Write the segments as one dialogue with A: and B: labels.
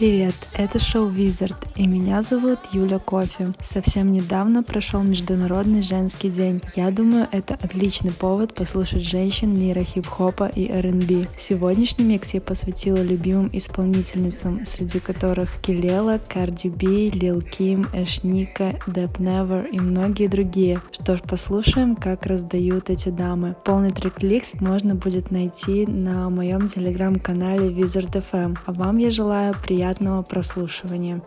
A: Привет, это шоу Wizard, и меня зовут Юля Кофе. Совсем недавно прошел Международный женский день. Я думаю, это отличный повод послушать женщин мира хип-хопа и R&B. Сегодняшний микс я посвятила любимым исполнительницам, среди которых Килела, Карди Би, Лил Ким, Эшника, Деп Never и многие другие. Что ж, послушаем, как раздают эти дамы. Полный трек-лист можно будет найти на моем телеграм-канале Wizard FM. А вам я желаю приятного приятного прослушивания.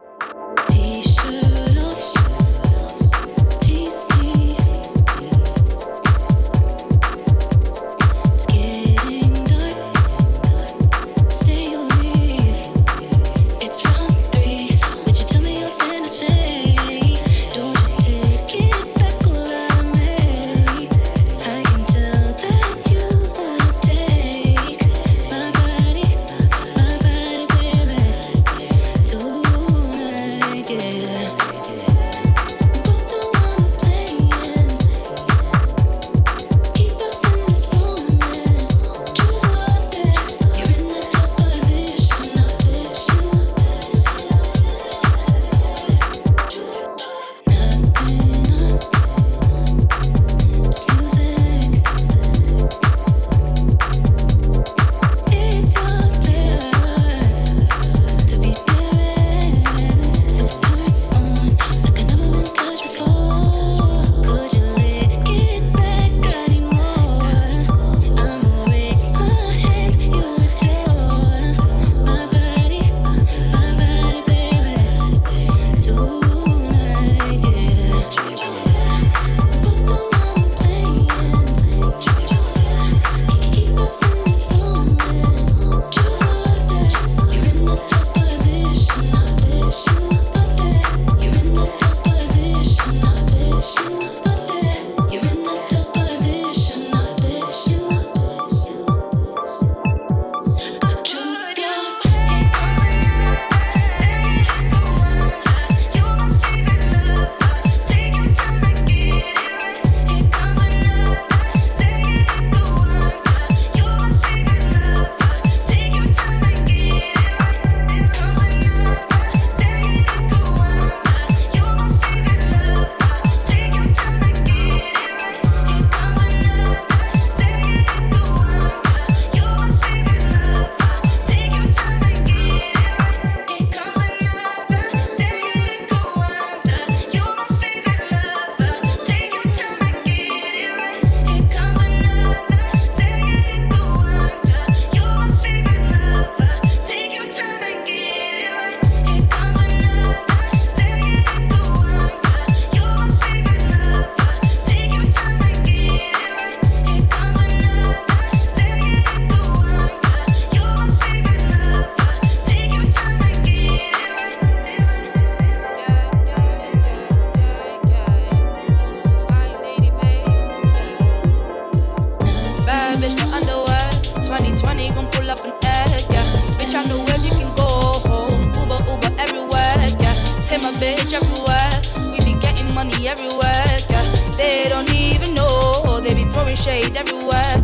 B: Everywhere, yeah. They don't even know, they be throwing shade everywhere.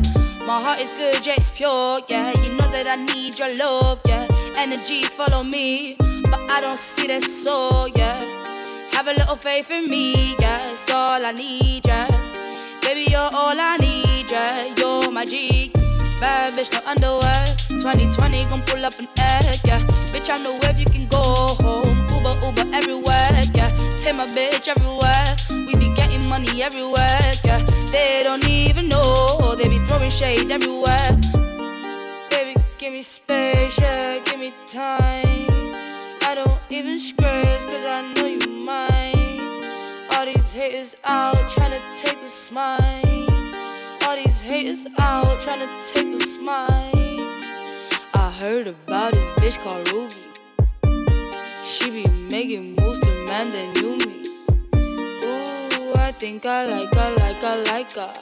B: My heart is good, yeah, it's pure, yeah. You know that I need your love, yeah. Energies follow me, but I don't see that soul, yeah. Have a little faith in me, yeah. It's all I need, yeah. Baby, you're all I need, yeah. You're my G. Bad bitch, no underwear. 2020 gon' pull up an egg, yeah. Bitch, I know where you can go home. Uber, Uber everywhere, yeah. Take my bitch everywhere. We be getting money everywhere, yeah. They don't even know. They be throwing shade everywhere. Baby, give me space, yeah. Give me time. I don't even scratch, cause I know you mine. All these haters out trying to take a smile. All these haters out trying to take a smile. I heard about this bitch called Ruby. She be making moves to man that I think I like her, like her, like her.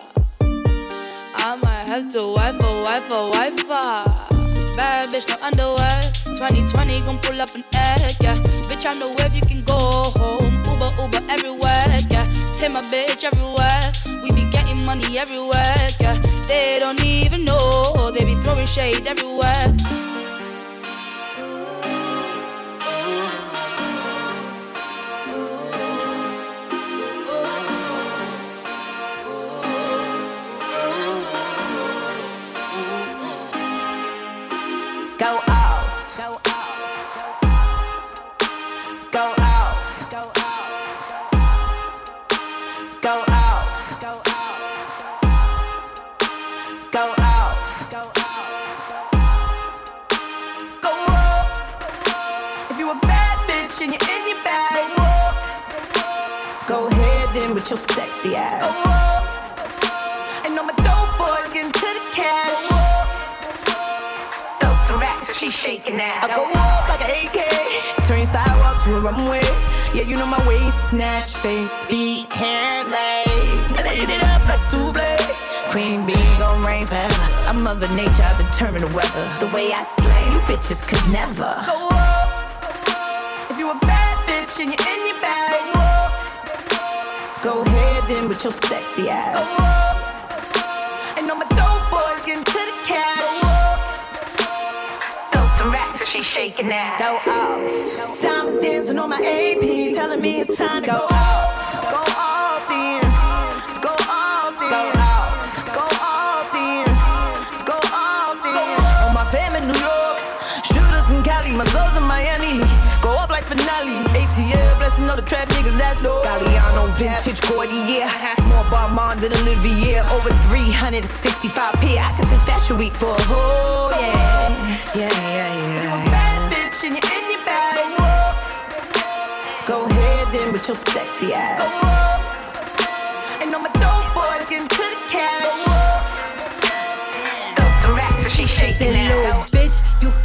B: I might have to wife her, wife her, wife her. Bad bitch, no underwear. 2020 gon' pull up an egg, yeah. Bitch, I know where you can go home. Uber, Uber everywhere, yeah. Take my bitch everywhere. We be getting money everywhere, yeah. They don't even know. They be throwing shade everywhere.
C: With your sexy ass. And all my dope boys getting to the cash. Throw some racks, she shaking that. I go up like an AK, turn your sidewalk to a runway. Yeah, you know my waist, snatch, face, beat, hair, leg. I eat it up like souffle. Cream big on rain forever. I'm Mother Nature, I determine the weather. The way I slay, you bitches could never go off. If you a bad bitch and you're in your bag. Go ahead then with your sexy ass. And all my dope boys getting to the cash. Throw some racks, she shaking that. Go off. Diamonds dancing on my AP, telling me it's time to go, go off. Go off then. Go off then. Go off. Go off then. Go off then. On my fam in New York, shooters in Cali, my girls in Miami. Go off like finale. ATL, blessing all the trap niggas that's low. Galliano, vintage Gordy, yeah. More Balmain than Olivier. Over 365p. I could do Fashion Week for a whole, yeah. Yeah, yeah, yeah. Bad bitch and you're in your bag. Go ahead then with your sexy ass.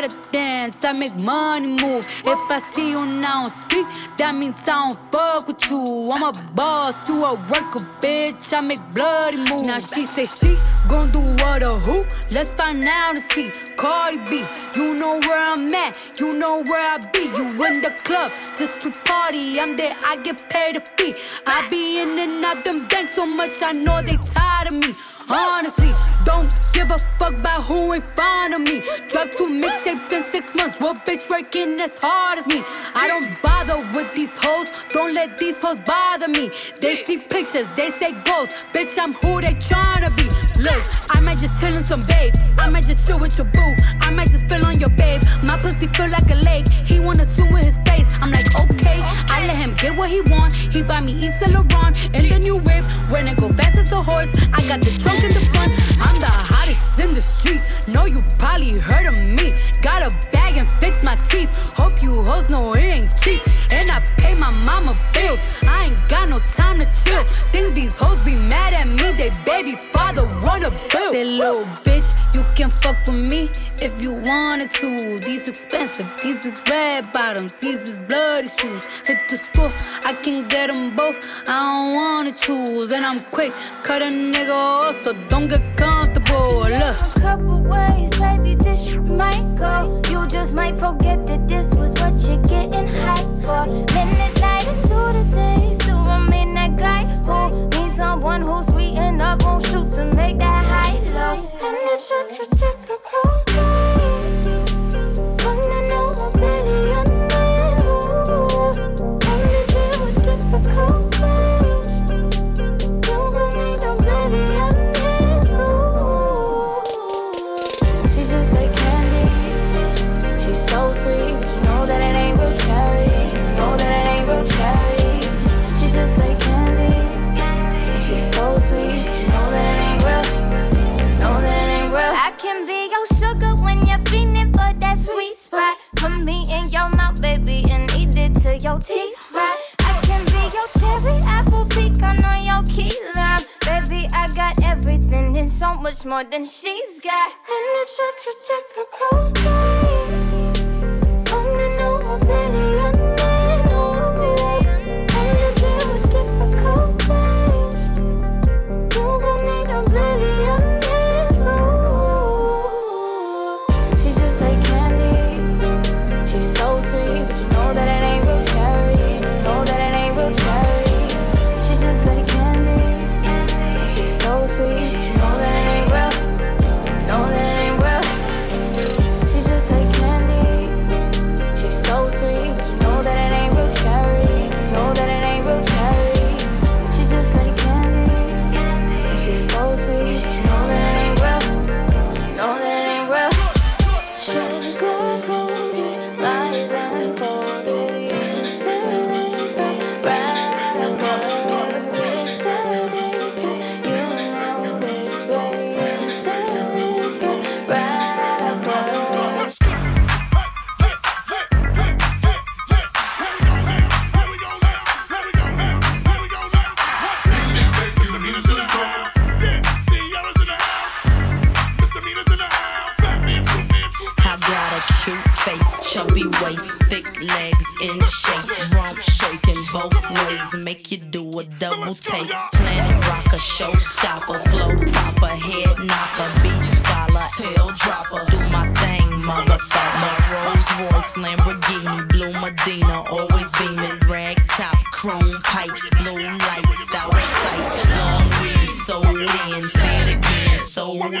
B: gotta dance, I make money move. If I see you now speak, that means I don't fuck with you. I'm a boss, you a worker, bitch. I make bloody moves. Now she say she gon' do what or who? Let's find out and see. Cardi B, you know where I'm at, you know where I be. You in the club just to party. I'm there, I get paid a fee. I be in and out them banks so much, I know they tired of me. Honestly, don't give a fuck about who in front of me. Drop two mixtapes in six months. What bitch working as hard as me? I don't bother with these hoes. Don't let these hoes bother me. They see pictures, they say goals. Bitch, I'm who they tryna be. Look, I might just chill in some babe. I might just chill with your boo. I might just spill on your babe. My pussy feel like a lake. He wanna swim with his face. I'm like, okay. I let him get what he want. He buy me Yves Saint Laurent and the new whip. When it go fast as a horse, I got the trunk in the front. I'm the hottest in the street. Know you probably heard of me. Father wanna boo. That little bitch, you can fuck with me if you wanted to. These expensive, these is red bottoms, these is bloody shoes. Hit the school, I can get them both. I don't wanna choose, and I'm quick, cut a nigga off, so don't get comfortable. Look, a
D: couple ways, baby, this might go. You just might forget that this was what you're getting hype for. Minute night into the day, someone who's sweet up, won't shoot to make that high low. And it's a typical.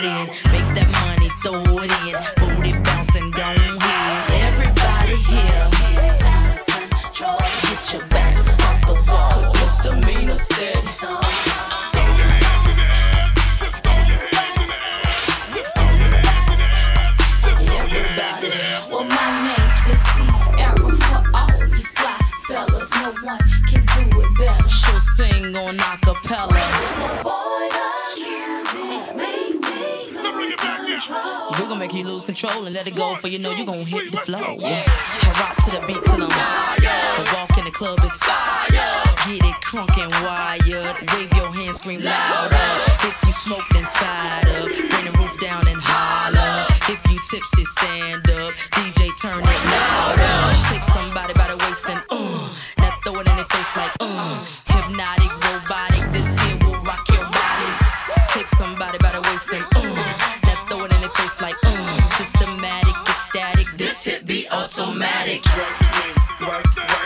D: in. Make
E: that money, throw it in. roll and let it go, for you know you gon' hit the flow. Yeah. I rock to the beat till I'm fire. The walk in the club is fire. Get it crunk and wired. Wave your hands, scream louder. If you smoke, then fired up. Bring the roof down and holler. If you tipsy, stand up. DJ, turn it louder. Take somebody by the waist and uh, now throw it in their face like uh, hypnotic, robotic. This here will rock your bodies. Take somebody by the waist and uh throw it in their face like mm. Systematic, ecstatic, this hit be automatic. Work, work, work,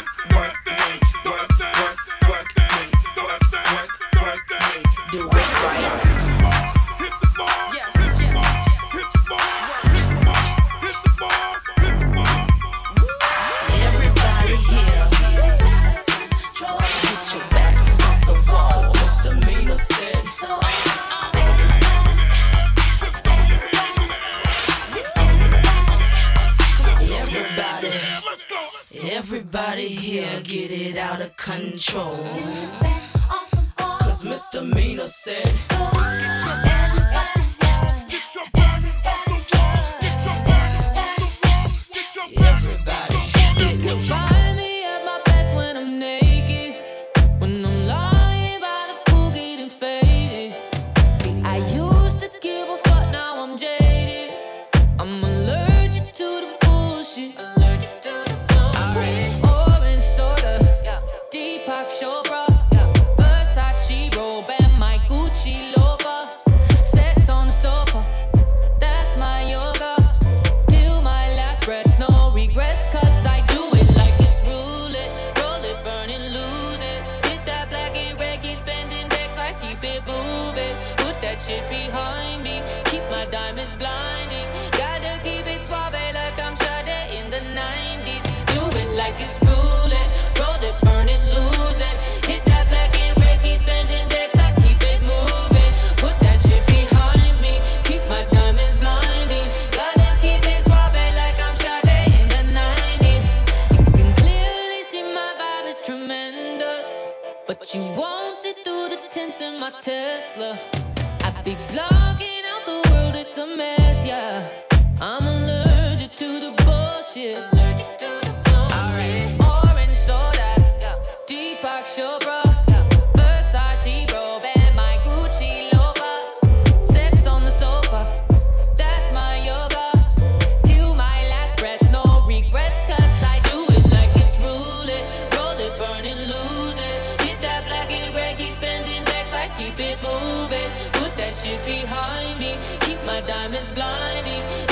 E: Put that shit behind me, keep my diamonds blinding.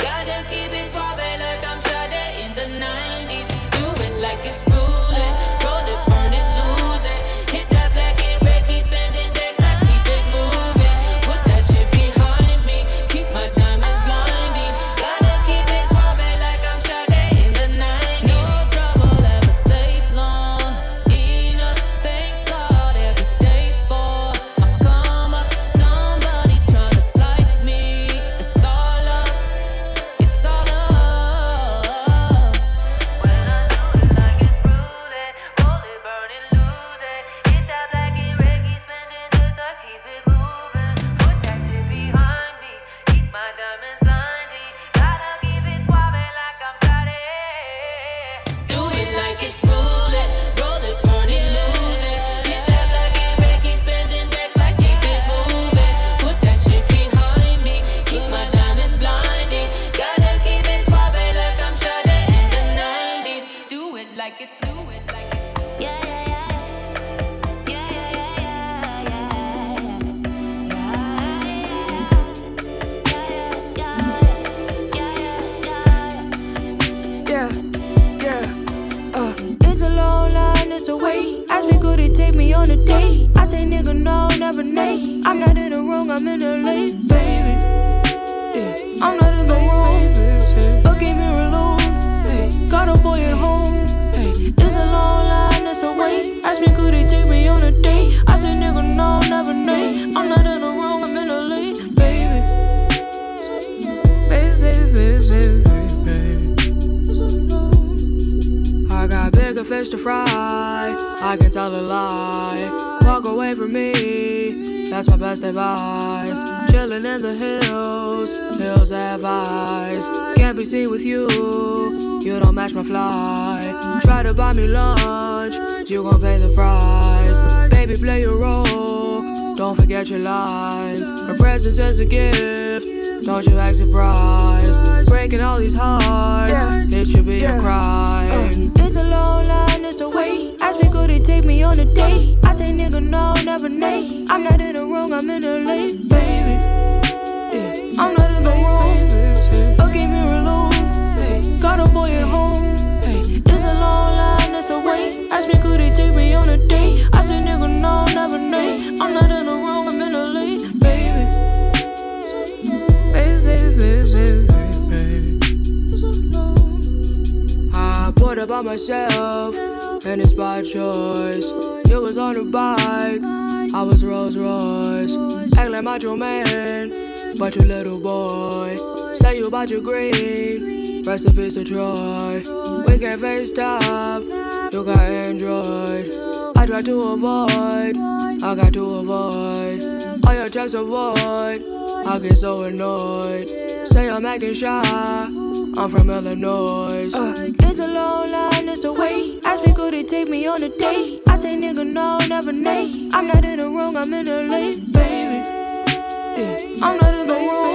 E: I'm
F: not in the wrong. Look at me alone. Got a boy at line, it's a wait. Ask me, could it take me on a date? I say, nigga, no, never nay. I'm not in the wrong, I'm in the late, baby. Baby, baby, baby, baby, baby. I got bigger fish to fry. I can tell a lie. Walk away from me. That's my best advice. Chilling in the hills, hills eyes. Can't be seen with you. You don't match my fly. Try to buy me lunch. You gon' pay the price. Baby, play your role. Don't forget your lines. A present is a gift. Don't you act surprised. Breaking all these hearts. It should be a crime. Uh, it's a long line, it's a wait. Ask me, could it take me on a date? I say, nigga, no, never nay. I'm not in the wrong, I'm in the late, baby. Yeah, I'm not in the wrong. Look at me alone. Got a boy at home. It's a long line, it's a wait. Ask me, could it take me on a date? I say, nigga, no, never nay. I'm not in the wrong, I'm in the late, baby. Baby, baby, baby, baby. I bought it by myself, and it's by choice. You was on a bike, I was Rolls Royce. Act like macho man, but you little boy. Say you about your green, recipes to Troy. We can FaceTime, you got Android. I try to avoid, I got to avoid. All your checks avoid, I get so annoyed. Say I'm acting shy, I'm from Illinois. Uh, it's a long line, it's a wait. Ask me, could it take me on a date? I say, nigga, no, never nay. I'm not in the wrong, I'm in the late, baby. Yeah, I'm not in the wrong.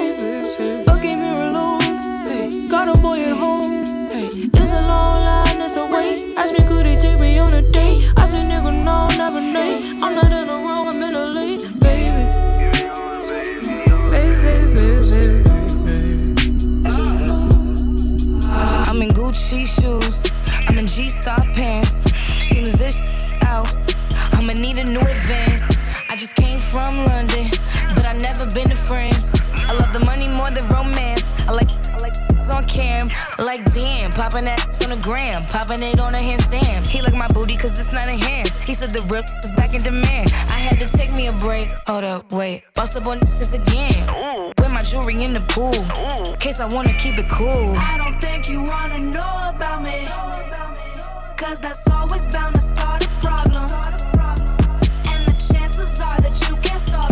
F: Ask me, could it take me on a date? I say, nigga, no, never nay. I'm not in the wrong, I'm in the
G: popping that on the gram, popping it on a handstand. He like my booty cause it's not enhanced. He said the rip is back in demand. I had to take me a break. Hold up, wait. Boss up on this again. Ooh. With my jewelry in the pool. Ooh. Case I wanna keep it cool.
H: I don't think you wanna know about me. Cause that's always bound to start a problem. And the chances are that you can't solve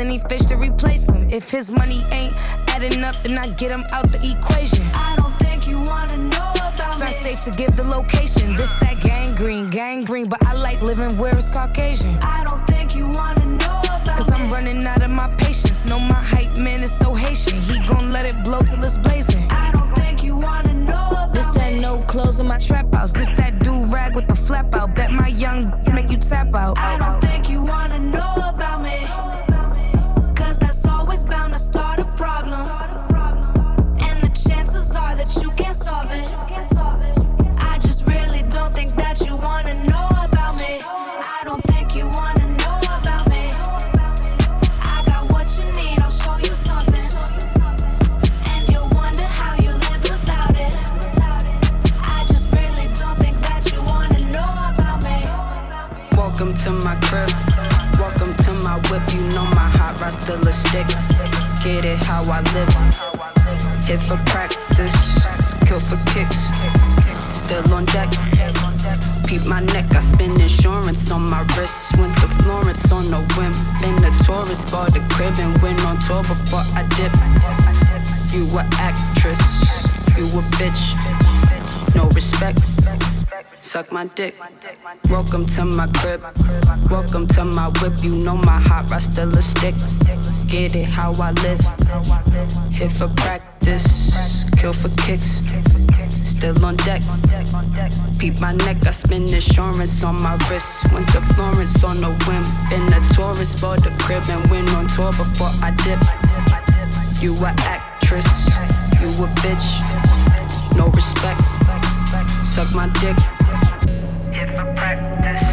G: plenty fish to replace him. If his money ain't adding up, then I get him out the equation.
H: I don't think you wanna know about
G: It's not
H: me.
G: safe to give the location. This that gang green, gang green, but I like living where it's Caucasian.
H: I don't think you wanna know about
G: Cause I'm
H: me.
G: running out of my patience. Know my hype man is so Haitian. He gon' let it blow till it's blazing.
H: I don't think you wanna know about me.
G: This that
H: me.
G: no clothes in my trap house. This that do rag with the flap out. Bet my young make you tap out.
H: I don't think you wanna know about me. Solve it. I just really don't think that you wanna know about me. I don't think you wanna know about me. I got what you need, I'll show you something. And you'll wonder how you lived without it. I just really don't think that you wanna know about me.
I: Welcome to my crib. Welcome to my whip. You know my hot rod still a stick. Get it how I live. Hit for practice. For kicks. Still on deck. Peep my neck. I spend insurance on my wrist. Went to Florence on a whim. Been a tourist. Bought the crib and went on tour before I dip. You a actress. You a bitch. No respect. Suck my dick. Welcome to my crib. Welcome to my whip. You know my hot rod still a stick. Get it how I live. Hit for practice. Kill for kicks. Still on deck. Peep my neck. I spend insurance on my wrist. Went to Florence on a whim. Been a tourist. Bought the crib and went on tour before I dip. You a actress. You a bitch. No respect. Suck my dick. Hit for practice.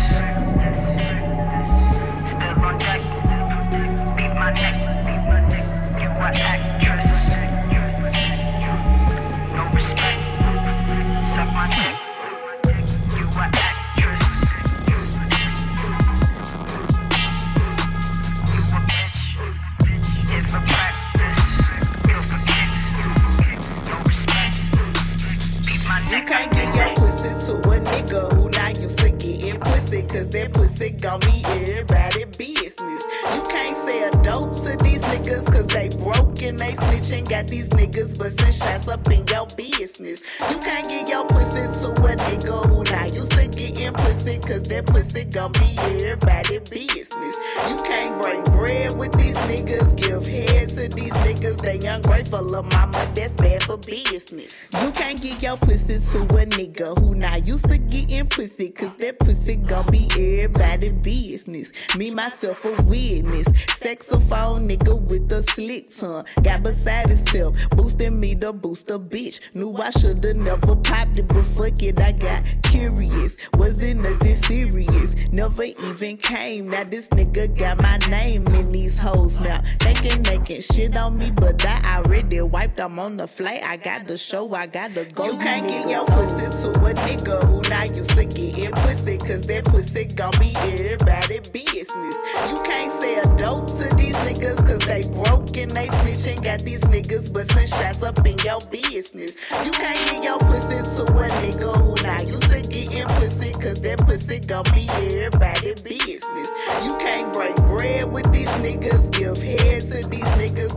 J: Myself, a witness. Saxophone nigga with a slick tongue. Got beside himself, boosting me to boost a bitch. Knew I shoulda never popped it, but fuck it, I got curious. Wasn't nothing never even came. Now this nigga got my name in these hoes now. They can making shit on me, but I already wiped. I'm on the flight. I got the show, I got the go. You can't get your pussy to a nigga who not used to getting pussy, cause that pussy gon' be everybody business. You can't sell dope to these niggas, cause they broke and they snitching. Got these niggas bustin' shots up in your business. You can't get your pussy to a nigga who not used to getting pussy, cause that pussy gon' be everybody business. You can't break bread with these niggas,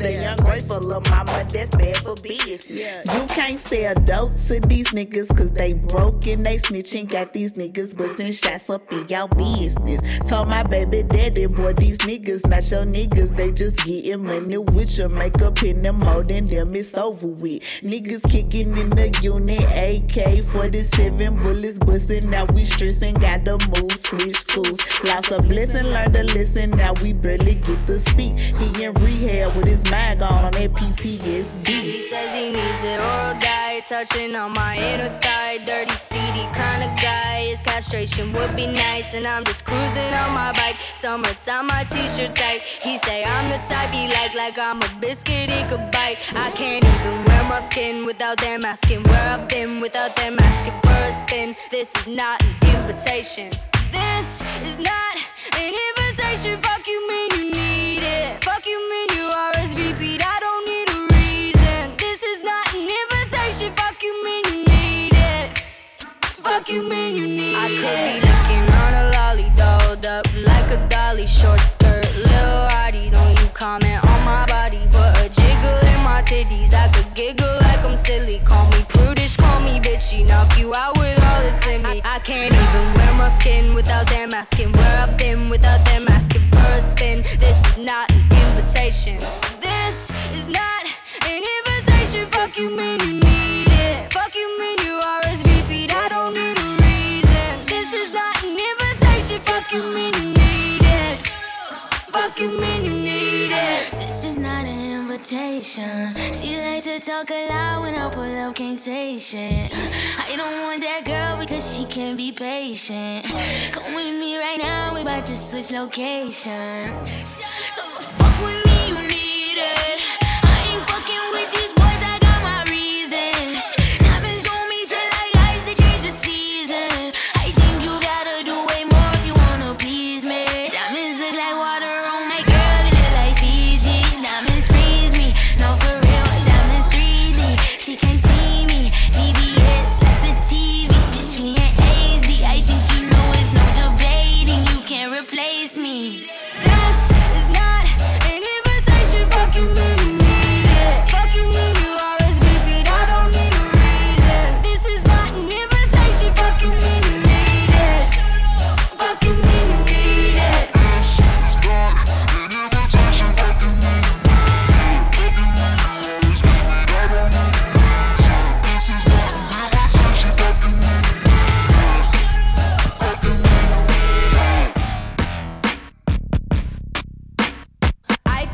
J: give head to these niggas. They ungrateful for lil' mama, that's bad for business. You can't sell dope to these niggas cause they broke and they snitching. Got these niggas busting shots up in y'all business. Told my baby daddy, boy, these niggas not your niggas. They just getting money with your makeup in them more than them. It's over with. Niggas kicking in the unit, AK 47 bullets busting. Now we stressing, got to move, switch schools. Lost a blessing, learned to listen. Now we barely get to speak. He in rehab with his gone on PTSD.
K: He says he needs it oral diet, touching on my inner thigh. Dirty, seedy kind of guy. His castration would be nice, and I'm just cruising on my bike. Summertime, my t-shirt tight. He say I'm the type he like, like I'm a biscuit he could bite. I can't even wear my skin without them asking where I've been, without them asking for a spin. This is not an invitation. This is not an invitation. Fuck you, mean you need it. Fuck you, You, need I could be looking on a lolly, dolled up like a dolly, short skirt, Lil Hardy. Don't you comment on my body, but a jiggle in my titties. I could giggle like I'm silly. Call me prudish, call me bitchy. Knock you out with all that's in me. I can't even wear my skin without them asking where I've been, without them asking for a spin. This is not an invitation. This is not an invitation. Fuck you, mean you an invitation.
L: She like to talk a lot when I pull up, can't say shit. I don't want that girl because she can't be patient. Come with me right now, we about to switch locations.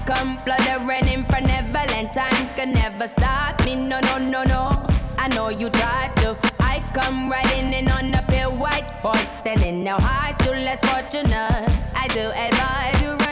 K: Come fluttering in front of Valentine can never stop me. No, no, no, no. I know you tried to. I come riding in on a pale white horse, selling now high, still less fortunate. I do advise you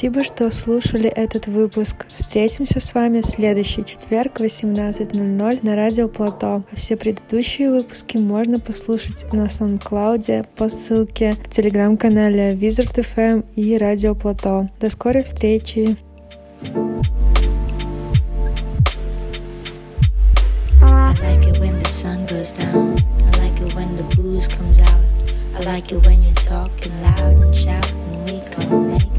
A: спасибо, что слушали этот выпуск. Встретимся с вами в следующий четверг в 18.00 на радио Плато. А все предыдущие выпуски можно послушать на SoundCloud по ссылке в телеграм-канале Wizard FM и Радио Плато. До скорой встречи!
M: I like it when you're talking loud and shouting. We gon' make.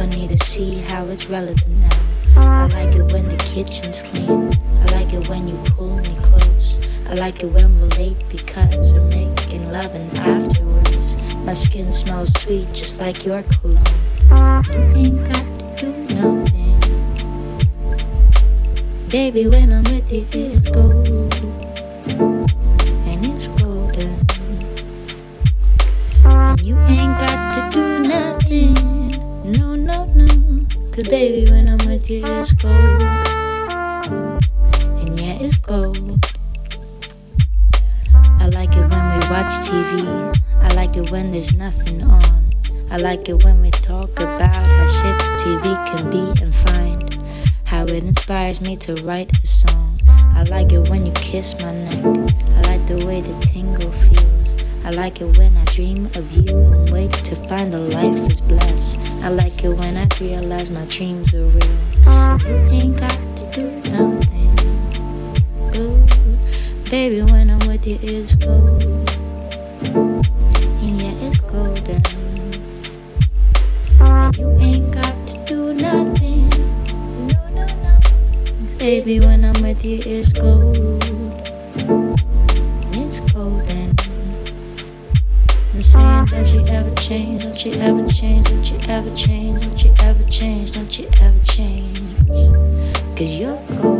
M: Funny to see how it's relevant now. I like it when the kitchen's clean. I like it when you pull me close. I like it when we're late because we're making love and afterwards. My skin smells sweet just like your cologne. You ain't got to do nothing. Baby, when I'm with you, it's gold. And it's golden. And you ain't got to do nothing. No, no, no. Cause baby, when I'm with you, it's gold. And yeah, it's gold. I like it when we watch TV. I like it when there's nothing on. I like it when we talk about how shit TV can be and find. How it inspires me to write a song. I like it when you kiss my neck. I like the way the tingle feels. I like it when I dream of you and wake to find the life is blessed. I like it when I realize my dreams are real. You ain't got to do nothing. Good. Baby, when I'm with you, it's gold. And yeah, it's golden. You ain't got to do nothing. No, no, no. Baby, when I'm with you, it's gold. Don't you ever change, don't you ever change, don't you ever change, don't you ever change, don't you ever change. Cause you're.